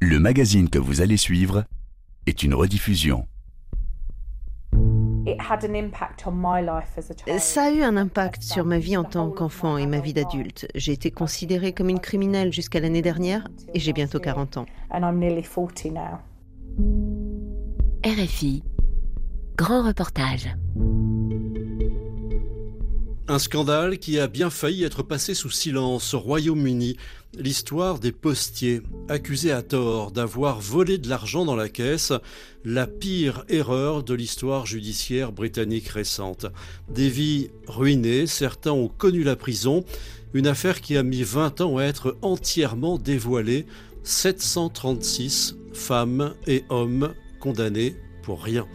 Le magazine que vous allez suivre est une rediffusion. Ça a eu un impact sur ma vie en tant qu'enfant et ma vie d'adulte. J'ai été considérée comme une criminelle jusqu'à l'année dernière et j'ai bientôt 40 ans. RFI, grand reportage. Un scandale qui a bien failli être passé sous silence au Royaume-Uni. L'histoire des postiers, accusés à tort d'avoir volé de l'argent dans la caisse, la pire erreur de l'histoire judiciaire britannique récente. Des vies ruinées, certains ont connu la prison, une affaire qui a mis 20 ans à être entièrement dévoilée. 736 femmes et hommes condamnés pour rien.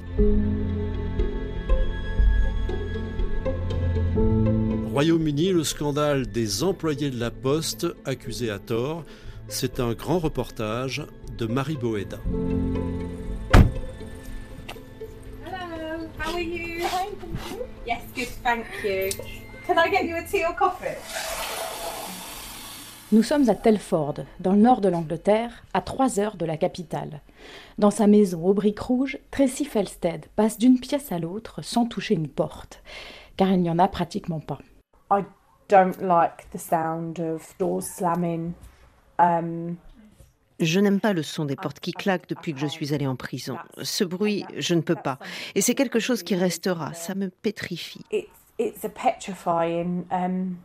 Royaume-Uni, le scandale des employés de la Poste accusés à tort. C'est un grand reportage de Marie Boeda. Hello, how are you? Yes, good, thank you. Can I get you a tea or coffee? Nous sommes à Telford, dans le nord de l'Angleterre, à trois heures de la capitale. Dans sa maison aux briques rouges, Tracy Felsted passe d'une pièce à l'autre sans toucher une porte, car il n'y en a pratiquement pas. I don't like the sound of doors slamming. Um, Je n'aime pas le son des portes qui claquent depuis que je suis allée en prison. Ce bruit, je ne peux pas. Et c'est quelque chose qui restera. Ça me pétrifie. it's, a petrifying um,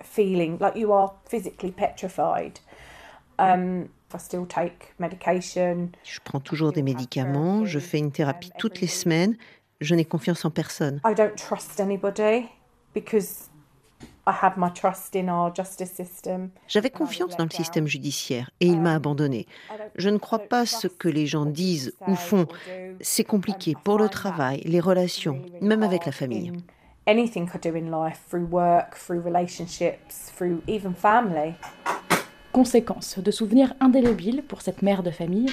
feeling, like you are physically petrified. Um, I still take medication. Je prends toujours des médicaments. Je fais une thérapie toutes les semaines. Je n'ai confiance en personne. I don't trust anybody because I had my trust in our justice system. J'avais confiance dans le système judiciaire et il m'a abandonné. Je ne crois pas ce que les gens disent ou font. C'est compliqué pour le travail, les relations, même avec la famille. Anything I do in life, through work, through relationships, through even family. Conséquence de souvenirs indélébiles pour cette mère de famille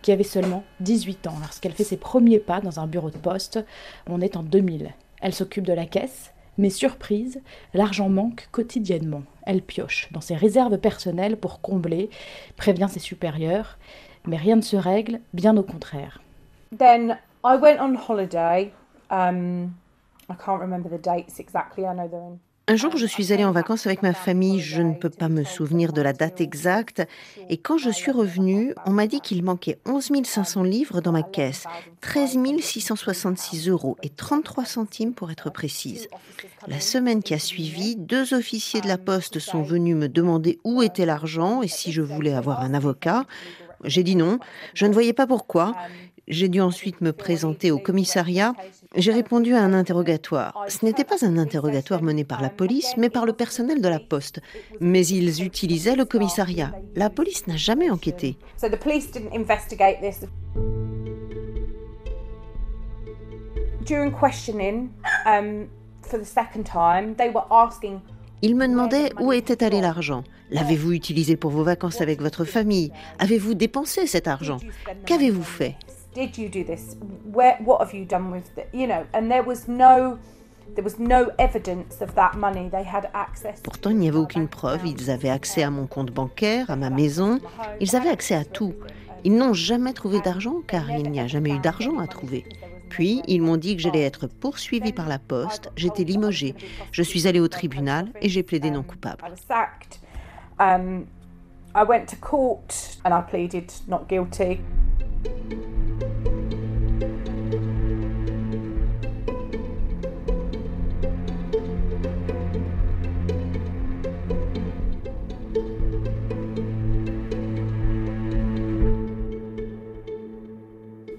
qui avait seulement 18 ans lorsqu'elle fait ses premiers pas dans un bureau de poste. On est en 2000. Elle s'occupe de la caisse, mais surprise, l'argent manque quotidiennement. Elle pioche dans ses réserves personnelles pour combler, prévient ses supérieurs, mais rien ne se règle, bien au contraire. Then I went on holiday. Um, I can't remember the dates exactly. I know they're in. Un jour, je suis allée en vacances avec ma famille. Je ne peux pas me souvenir de la date exacte. Et quand je suis revenue, on m'a dit qu'il manquait 11 500 livres dans ma caisse. 13 666 euros et 33 centimes pour être précise. La semaine qui a suivi, deux officiers de la poste sont venus me demander où était l'argent et si je voulais avoir un avocat. J'ai dit non. Je ne voyais pas pourquoi. J'ai dû ensuite me présenter au commissariat. J'ai répondu à un interrogatoire. Ce n'était pas un interrogatoire mené par la police, mais par le personnel de la poste. Mais ils utilisaient le commissariat. La police n'a jamais enquêté. So the police didn't investigate this. During questioning, for the second time, they were asking Ils me demandaient où était allé l'argent. L'avez-vous utilisé pour vos vacances avec votre famille? Avez-vous dépensé cet argent? Qu'avez-vous fait? Did you do this? Where what have you done with the, you know and there was no there was no evidence of that money they had access Pourtant, il n'y avait aucune preuve. Ils avaient accès à mon compte bancaire, à ma maison. Ils avaient accès à tout. Ils n'ont jamais trouvé d'argent car il n'y a jamais eu d'argent à trouver. Puis, ils m'ont dit que j'allais être poursuivie par la poste. J'étais limogée. Je suis allée au tribunal et j'ai plaidé non coupable. Um, I went to court and I pleaded not guilty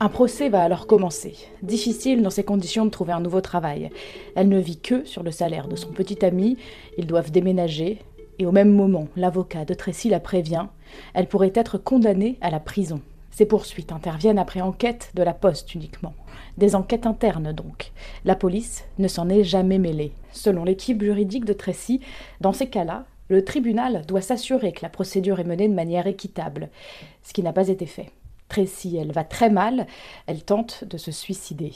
Un procès va alors commencer. Difficile dans ces conditions de trouver un nouveau travail. Elle ne vit que sur le salaire de son petit ami. Ils doivent déménager. Et au même moment, l'avocat de Tracy la prévient. Elle pourrait être condamnée à la prison. Ces poursuites interviennent après enquête de la poste uniquement. Des enquêtes internes donc. La police ne s'en est jamais mêlée. Selon l'équipe juridique de Tracy, dans ces cas-là, le tribunal doit s'assurer que la procédure est menée de manière équitable, ce qui n'a pas été fait. Tracy, elle va très mal, elle tente de se suicider.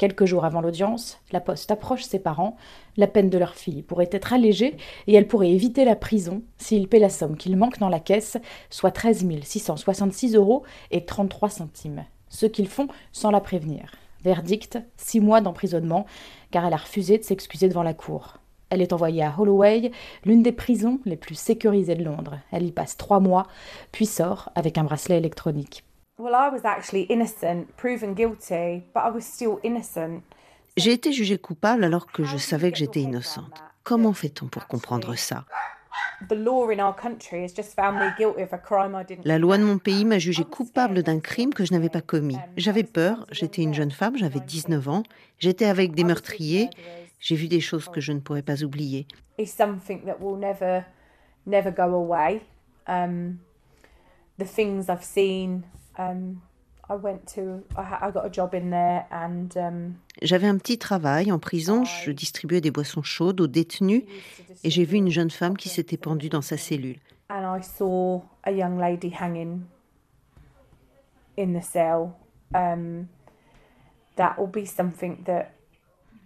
Quelques jours avant l'audience, la Poste approche ses parents. La peine de leur fille pourrait être allégée et elle pourrait éviter la prison s'ils paient la somme qu'il manque dans la caisse, soit 13 666 euros et 33 centimes. Ce qu'ils font sans la prévenir. Verdict six mois d'emprisonnement, car elle a refusé de s'excuser devant la cour. Elle est envoyée à Holloway, l'une des prisons les plus sécurisées de Londres. Elle y passe trois mois, puis sort avec un bracelet électronique. J'ai été jugée coupable alors que je savais que j'étais innocente. Comment fait-on pour comprendre ça? La loi de mon pays m'a jugée coupable d'un crime que je n'avais pas commis. J'avais peur, j'étais une jeune femme, j'avais 19 ans, j'étais avec des meurtriers, j'ai vu des choses que je ne pourrais pas oublier. The things I've seen, um, j'avais un petit travail en prison, je distribuais des boissons chaudes aux détenus et j'ai vu une jeune femme qui s'était pendue dans sa cellule.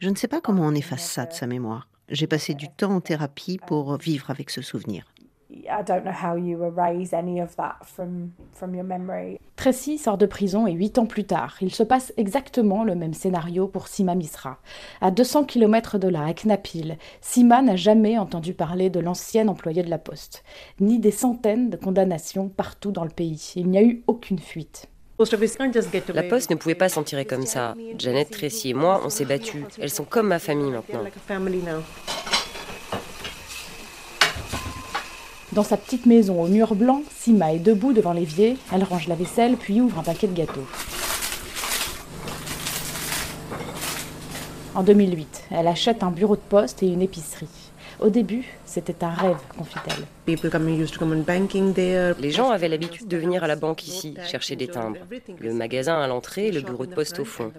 Je ne sais pas comment on efface ça de sa mémoire. J'ai passé du temps en thérapie pour vivre avec ce souvenir. Tracy sort de prison et huit ans plus tard, il se passe exactement le même scénario pour Sima Misra. À 200 km de là, à Knapil, Sima n'a jamais entendu parler de l'ancien employé de la Poste, ni des centaines de condamnations partout dans le pays. Il n'y a eu aucune fuite. La Poste ne pouvait pas s'en tirer comme ça. Janet, Tracy et moi, on s'est battus. Elles sont comme ma famille maintenant. Dans sa petite maison au mur blanc, Sima est debout devant l'évier. Elle range la vaisselle puis ouvre un paquet de gâteaux. En 2008, elle achète un bureau de poste et une épicerie. Au début, c'était un rêve, confie-t-elle. Les gens avaient l'habitude de venir à la banque ici, chercher des timbres. Le magasin à l'entrée et le bureau de poste au fond.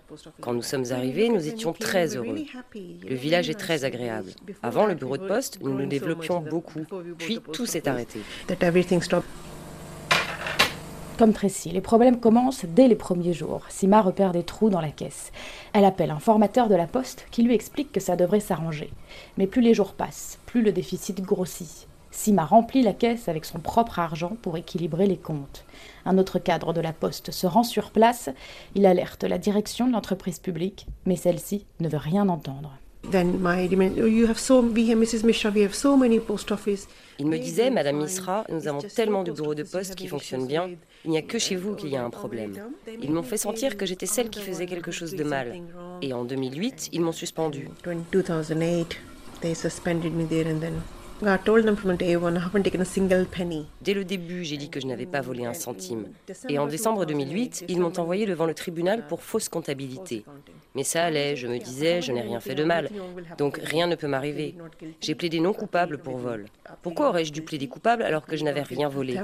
Quand nous sommes arrivés, nous étions très heureux. Le village est très agréable. Avant le bureau de poste, nous nous développions beaucoup. Puis tout s'est arrêté. Comme Tracy, les problèmes commencent dès les premiers jours. Sima repère des trous dans la caisse. Elle appelle un formateur de la poste qui lui explique que ça devrait s'arranger. Mais plus les jours passent, plus le déficit grossit. Sima remplit la caisse avec son propre argent pour équilibrer les comptes. Un autre cadre de la poste se rend sur place. Il alerte la direction de l'entreprise publique, mais celle-ci ne veut rien entendre. Il me disait, Madame Misra, nous avons tellement de bureaux de poste qui fonctionnent bien, il n'y a que chez vous qu'il y a un problème. Ils m'ont fait sentir que j'étais celle qui faisait quelque chose de mal. Et en 2008, ils m'ont suspendu. Dès le début, j'ai dit que je n'avais pas volé un centime. Et en décembre 2008, ils m'ont envoyé devant le tribunal pour fausse comptabilité. Mais ça allait, je me disais, je n'ai rien fait de mal. Donc rien ne peut m'arriver. J'ai plaidé non coupable pour vol. Pourquoi aurais-je dû plaider coupable alors que je n'avais rien volé?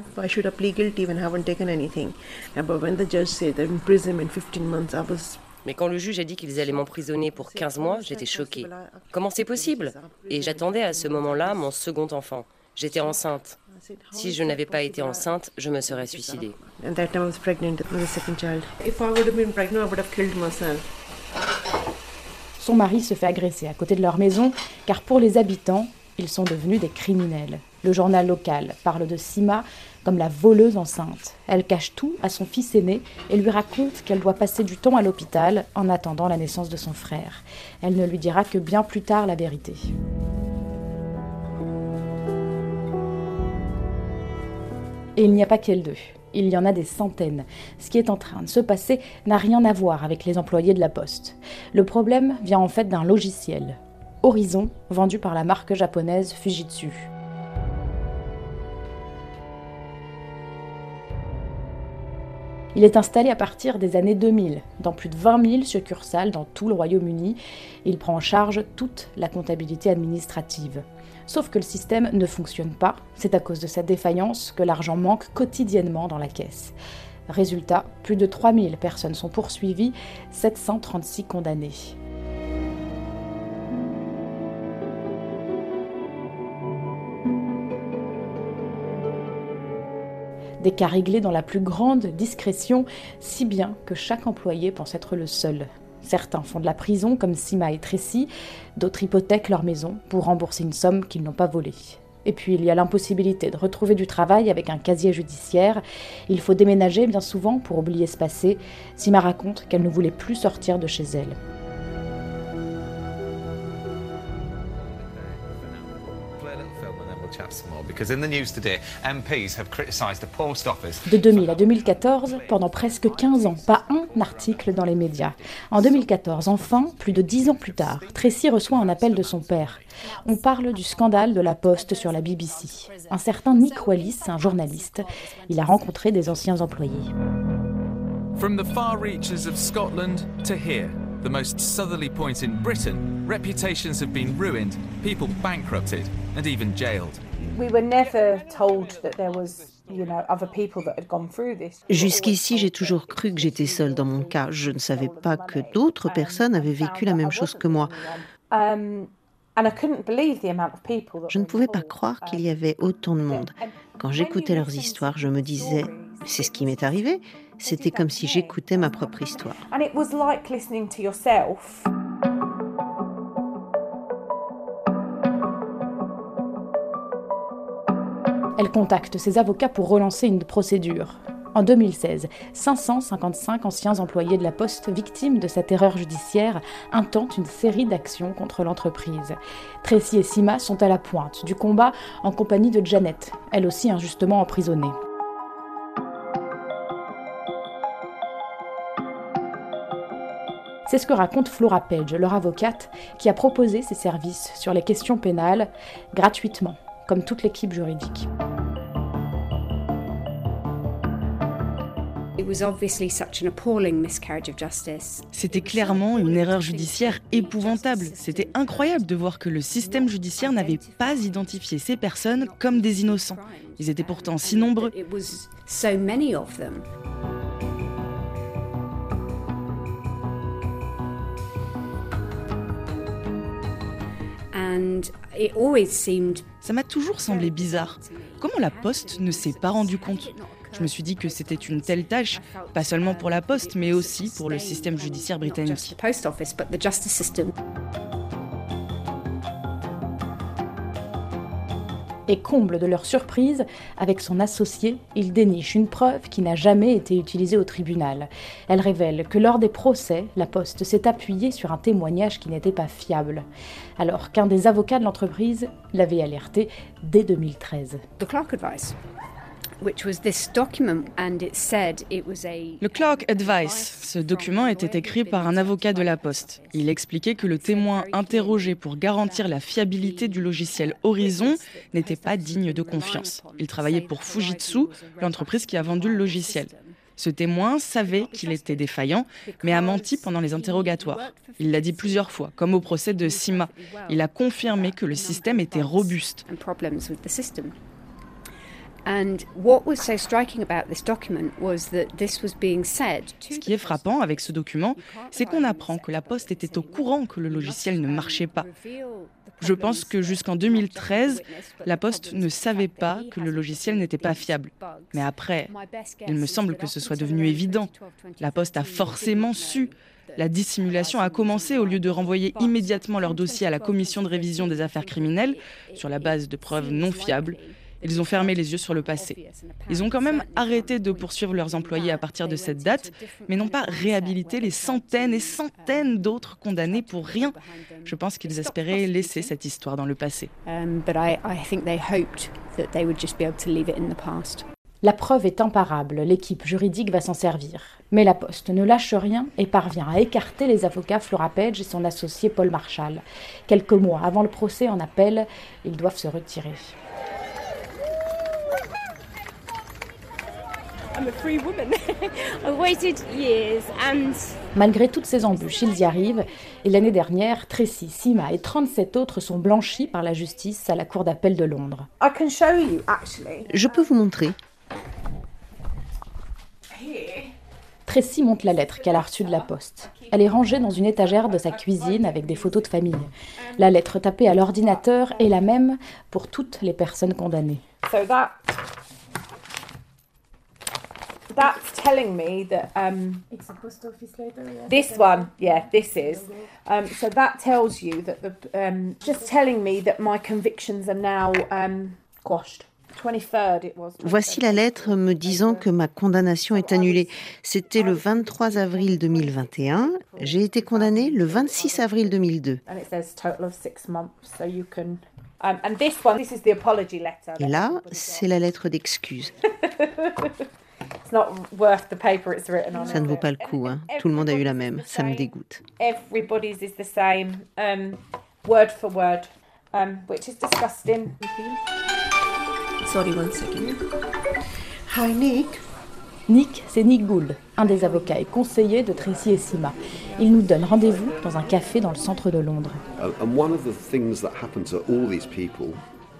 Mais quand le juge a dit qu'ils allaient m'emprisonner pour 15 mois, j'étais choquée. Comment c'est possible? Et j'attendais à ce moment-là mon second enfant. J'étais enceinte. Si je n'avais pas été enceinte, je me serais suicidée. Son mari se fait agresser à côté de leur maison, car pour les habitants, ils sont devenus des criminels. Le journal local parle de Sima comme la voleuse enceinte. Elle cache tout à son fils aîné et lui raconte qu'elle doit passer du temps à l'hôpital en attendant la naissance de son frère. Elle ne lui dira que bien plus tard la vérité. Et il n'y a pas qu'elle deux. Il y en a des centaines. Ce qui est en train de se passer n'a rien à voir avec les employés de la poste. Le problème vient en fait d'un logiciel, Horizon, vendu par la marque japonaise Fujitsu. Il est installé à partir des années 2000 dans plus de 20 000 succursales dans tout le Royaume-Uni. Il prend en charge toute la comptabilité administrative. Sauf que le système ne fonctionne pas. C'est à cause de sa défaillance que l'argent manque quotidiennement dans la caisse. Résultat, plus de 3000 personnes sont poursuivies, 736 condamnées. Des cas réglés dans la plus grande discrétion, si bien que chaque employé pense être le seul. Certains font de la prison, comme Sima et Tracy, d'autres hypothèquent leur maison pour rembourser une somme qu'ils n'ont pas volée. Et puis il y a l'impossibilité de retrouver du travail avec un casier judiciaire. Il faut déménager bien souvent pour oublier ce passé. Sima raconte qu'elle ne voulait plus sortir de chez elle. De 2000 à 2014, pendant presque 15 ans, pas un article dans les médias. En 2014, enfin, plus de 10 ans plus tard, Tracy reçoit un appel de son père. On parle du scandale de la poste sur la BBC. Un certain Nick Wallis, un journaliste, il a rencontré des anciens employés. From the far reaches of Scotland to here, the most southerly point in Britain, reputations have been ruined, people bankrupted and even jailed. Jusqu'ici, j'ai toujours cru que j'étais seule dans mon cas. Je ne savais pas que d'autres personnes avaient vécu la même chose que moi. Um, je ne pouvais pas croire qu'il y avait autant de monde. Quand j'écoutais leurs histoires, je me disais, c'est ce qui m'est arrivé. C'était comme si j'écoutais ma propre histoire. Elle contacte ses avocats pour relancer une procédure. En 2016, 555 anciens employés de la Poste victimes de cette erreur judiciaire intentent une série d'actions contre l'entreprise. Tracy et Sima sont à la pointe du combat en compagnie de Janet, elle aussi injustement emprisonnée. C'est ce que raconte Flora Page, leur avocate, qui a proposé ses services sur les questions pénales gratuitement, comme toute l'équipe juridique. C'était clairement une erreur judiciaire épouvantable. C'était incroyable de voir que le système judiciaire n'avait pas identifié ces personnes comme des innocents. Ils étaient pourtant si nombreux. Ça m'a toujours semblé bizarre. Comment la Poste ne s'est pas rendue compte? Je me suis dit que c'était une telle tâche, pas seulement pour la Poste, mais aussi pour le système judiciaire britannique. Et comble de leur surprise, avec son associé, il déniche une preuve qui n'a jamais été utilisée au tribunal. Elle révèle que lors des procès, la Poste s'est appuyée sur un témoignage qui n'était pas fiable, alors qu'un des avocats de l'entreprise l'avait alerté dès 2013. Le Clark Advice, ce document était écrit par un avocat de la Poste. Il expliquait que le témoin interrogé pour garantir la fiabilité du logiciel Horizon n'était pas digne de confiance. Il travaillait pour Fujitsu, l'entreprise qui a vendu le logiciel. Ce témoin savait qu'il était défaillant, mais a menti pendant les interrogatoires. Il l'a dit plusieurs fois, comme au procès de Sima. Il a confirmé que le système était robuste. Ce qui est frappant avec ce document, c'est qu'on apprend que la Poste était au courant que le logiciel ne marchait pas. Je pense que jusqu'en 2013, la Poste ne savait pas que le logiciel n'était pas fiable. Mais après, il me semble que ce soit devenu évident. La Poste a forcément su. La dissimulation a commencé au lieu de renvoyer immédiatement leur dossier à la commission de révision des affaires criminelles sur la base de preuves non fiables. Ils ont fermé les yeux sur le passé. Ils ont quand même arrêté de poursuivre leurs employés à partir de cette date, mais n'ont pas réhabilité les centaines et centaines d'autres condamnés pour rien. Je pense qu'ils espéraient laisser cette histoire dans le passé. La preuve est imparable, l'équipe juridique va s'en servir. Mais la Poste ne lâche rien et parvient à écarter les avocats Flora Page et son associé Paul Marshall. Quelques mois avant le procès en appel, ils doivent se retirer. Malgré toutes ces embûches, ils y arrivent. Et l'année dernière, Tracy, Sima et 37 autres sont blanchis par la justice à la Cour d'appel de Londres. Je peux vous montrer. Tracy montre la lettre qu'elle a reçue de la poste. Elle est rangée dans une étagère de sa cuisine avec des photos de famille. La lettre tapée à l'ordinateur est la même pour toutes les personnes condamnées. That's telling me that um, it's a post office letter. Yes. This one, yeah, this is. Um, so that tells you that the um, just telling me that my convictions are now um, quashed. Voici la lettre me disant que ma condamnation est annulée. C'était le 23 avril 2021. J'ai été condamnée le 26 avril 2002. Et là, c'est la lettre d'excuse. Ça ne vaut pas le coup. Hein. Tout le monde a eu la même. Ça me dégoûte. Everybody's is the same, um, word for word, um, which is disgusting. Sorry, one second. Hi, Nick. Nick, c'est Nick Gould, un des avocats et conseillers de Tracy et Sima. Il nous donne rendez-vous dans un café dans le centre de Londres.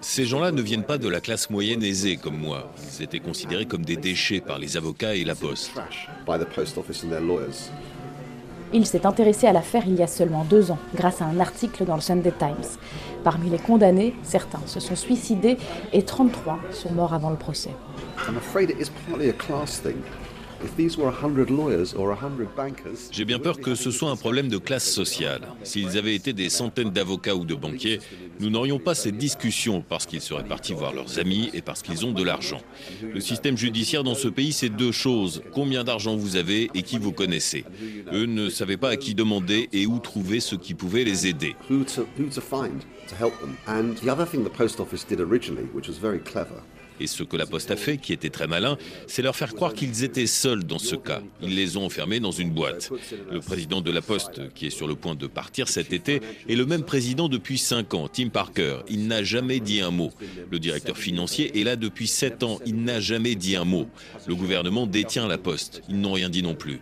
Ces gens-là ne viennent pas de la classe moyenne aisée comme moi. Ils étaient considérés comme des déchets par les avocats et la poste. Il s'est intéressé à l'affaire il y a seulement deux ans, grâce à un article dans le Sunday Times. Parmi les condamnés, certains se sont suicidés et 33 sont morts avant le procès. J'ai bien peur que ce soit un problème de classe sociale. S'ils avaient été des centaines d'avocats ou de banquiers, nous n'aurions pas cette discussion parce qu'ils seraient partis voir leurs amis et parce qu'ils ont de l'argent. Le système judiciaire dans ce pays, c'est deux choses. Combien d'argent vous avez et qui vous connaissez. Eux ne savaient pas à qui demander et où trouver ce qui pouvait les aider. Et ce que la Poste a fait, qui était très malin, c'est leur faire croire qu'ils étaient seuls dans ce cas. Ils les ont enfermés dans une boîte. Le président de la Poste, qui est sur le point de partir cet été, est le même président depuis 5 ans, Tim Parker. Il n'a jamais dit un mot. Le directeur financier est là depuis 7 ans. Il n'a jamais dit un mot. Le gouvernement détient la Poste. Ils n'ont rien dit non plus.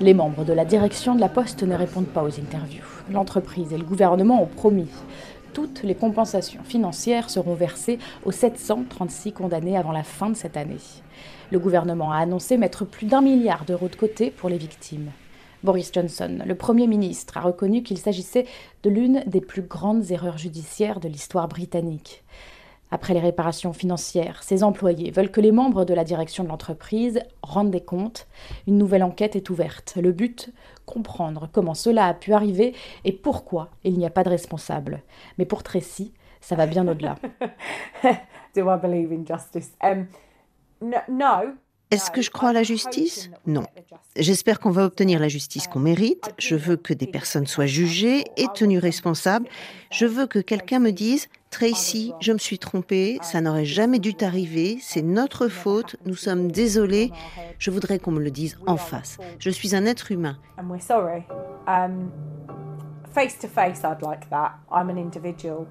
Les membres de la direction de la Poste ne répondent pas aux interviews. L'entreprise et le gouvernement ont promis. Toutes les compensations financières seront versées aux 736 condamnés avant la fin de cette année. Le gouvernement a annoncé mettre plus d'un milliard d'euros de côté pour les victimes. Boris Johnson, le Premier ministre, a reconnu qu'il s'agissait de l'une des plus grandes erreurs judiciaires de l'histoire britannique. Après les réparations financières, ses employés veulent que les membres de la direction de l'entreprise rendent des comptes. Une nouvelle enquête est ouverte. Le but Comprendre comment cela a pu arriver et pourquoi il n'y a pas de responsable. Mais pour Tracy, ça va bien au-delà. Do I believe in justice? Um, no. Est-ce que je crois à la justice? Non. J'espère qu'on va obtenir la justice qu'on mérite. Je veux que des personnes soient jugées et tenues responsables. Je veux que quelqu'un me dise Tracy, je me suis trompée, ça n'aurait jamais dû t'arriver, c'est notre faute, nous sommes désolés. Je voudrais qu'on me le dise en face. Je suis un être humain. Um, face to face, I'd like that. I'm an individual.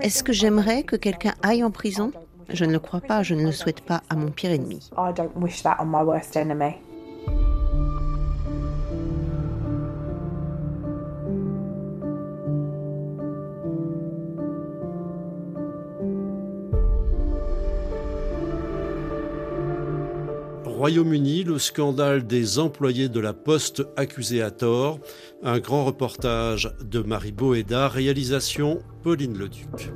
Est-ce que j'aimerais que quelqu'un aille en prison? Je ne le crois pas, je ne le souhaite pas à mon pire ennemi. Royaume-Uni, le scandale des employés de la Poste accusés à tort. Un grand reportage de Marie Boéda, réalisation Pauline Leduc.